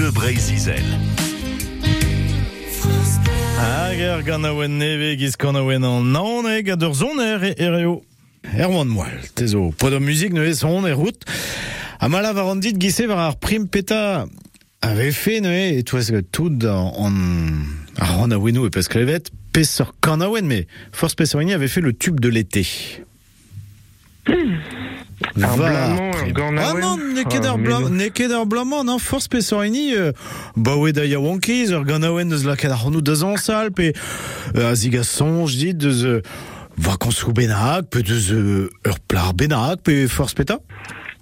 Bleu Brésil. Hag gant a oen neve giz gant a oen an naoneg a d'ur zoner e ereo. Er oan moal, tezo. Po da muzik neuze son e rout. A mala var an dit gise var ar prim peta ave fe neuze et toaz tout an, an ar an a wenou e pes klevet pesor kan a oen, me force pesorini avait fait le tube de l'été. Va, blamant, un gant a Ah oen. non, ne ket Ah, ur mais blam, non. ne ket ur blamant, non, force pesorini, euh, ba oe da yawankiz, ur gant a oen deus laket ar c'honou deus ansal, pe euh, a zig a sonj dit deus euh, vakañsoù bennak, pe deus euh, ur plar bennak, pe force peta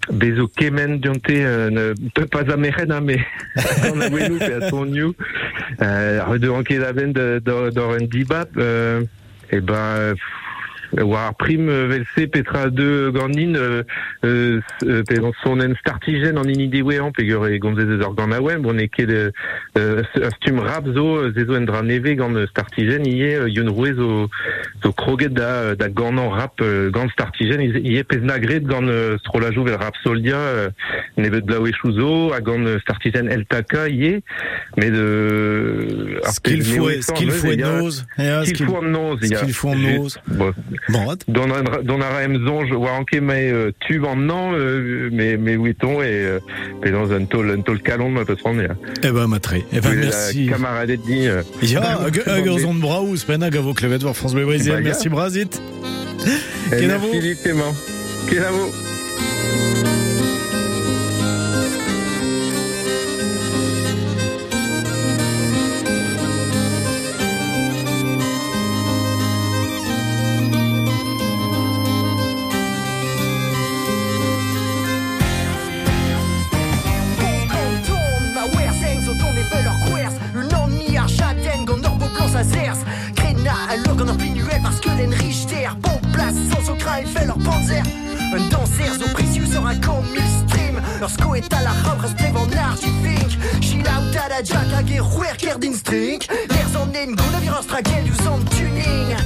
Bezo kemen diante, euh, ne, pe pas a meren, hein, mais on a wenou, pe a tonniou. Euh, ar de anke da ben d'or un dibap, euh, et ben, euh, war prim euh, velse petra de ganin euh, euh, euh, son en startigen an ini dewean pe gure gomze deus ur gant a oen bon e ket euh, euh, stum rap zo euh, zezo en dra neve gant euh, startigen ie euh, yon roue zo zo kroget da, da ganan rap euh, gant startigen ie pez nagret gant euh, strolajou vel rap soldia euh, nevet blaou e chouzo a gant euh, startigen el taka ie. Mais de Ce qu'il faut, ce qu'il faut nose, ce qu'il faut en nose ce qu'il faut en nose. Don a, don a raem zonj war anke mai euh, tube an nan, euh, mais, mais ouiton et euh, pe dans un tol, un tol calon ma peut prendre. eh ben matré, eh ben merci. Camaradette dit. Euh, Ya, hag hag ur zon braouz, penag a vo klevet war France Brésil, Bah, merci Brazit. eh, Ken a vo merci Clément. Ken parce que l'en richter Bon plas sans so kra e fel ur panzer Un danser zo precius ur un camp stream sko et a la rob restrev an archifink Chill out a la jack hag e rouer ker din string. Zan en goun a vir ur stragel du zan tuning.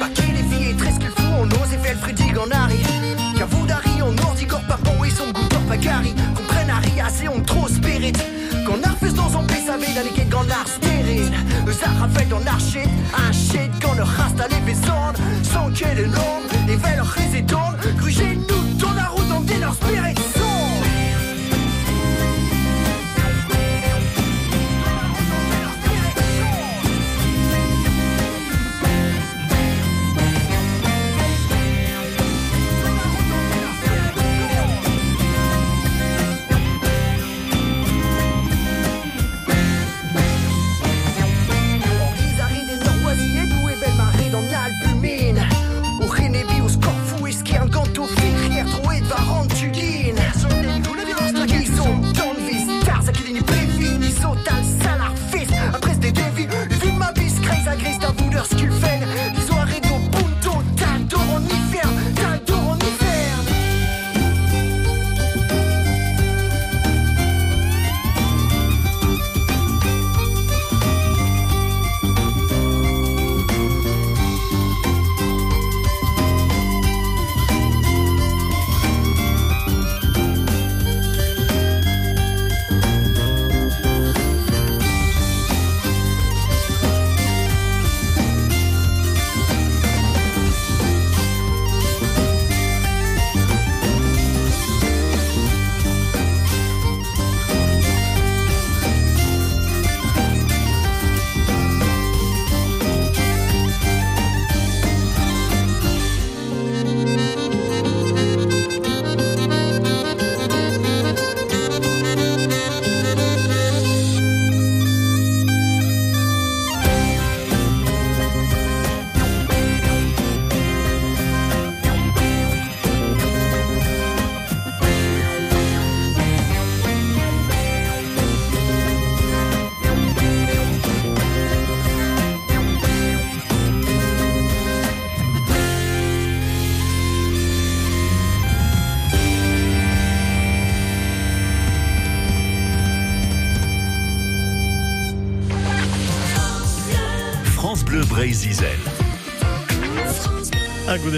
Pa ket e vi e tres qu'il faut on ose e fel fridig an ari Ka voudari an nordig ur papon e son gout ur pagari Kompren ari ase on tro spirit ar fez dans an pez a vet ket gant ar sterin Eus ar rafel d'an San ket Bleu. Ah, goude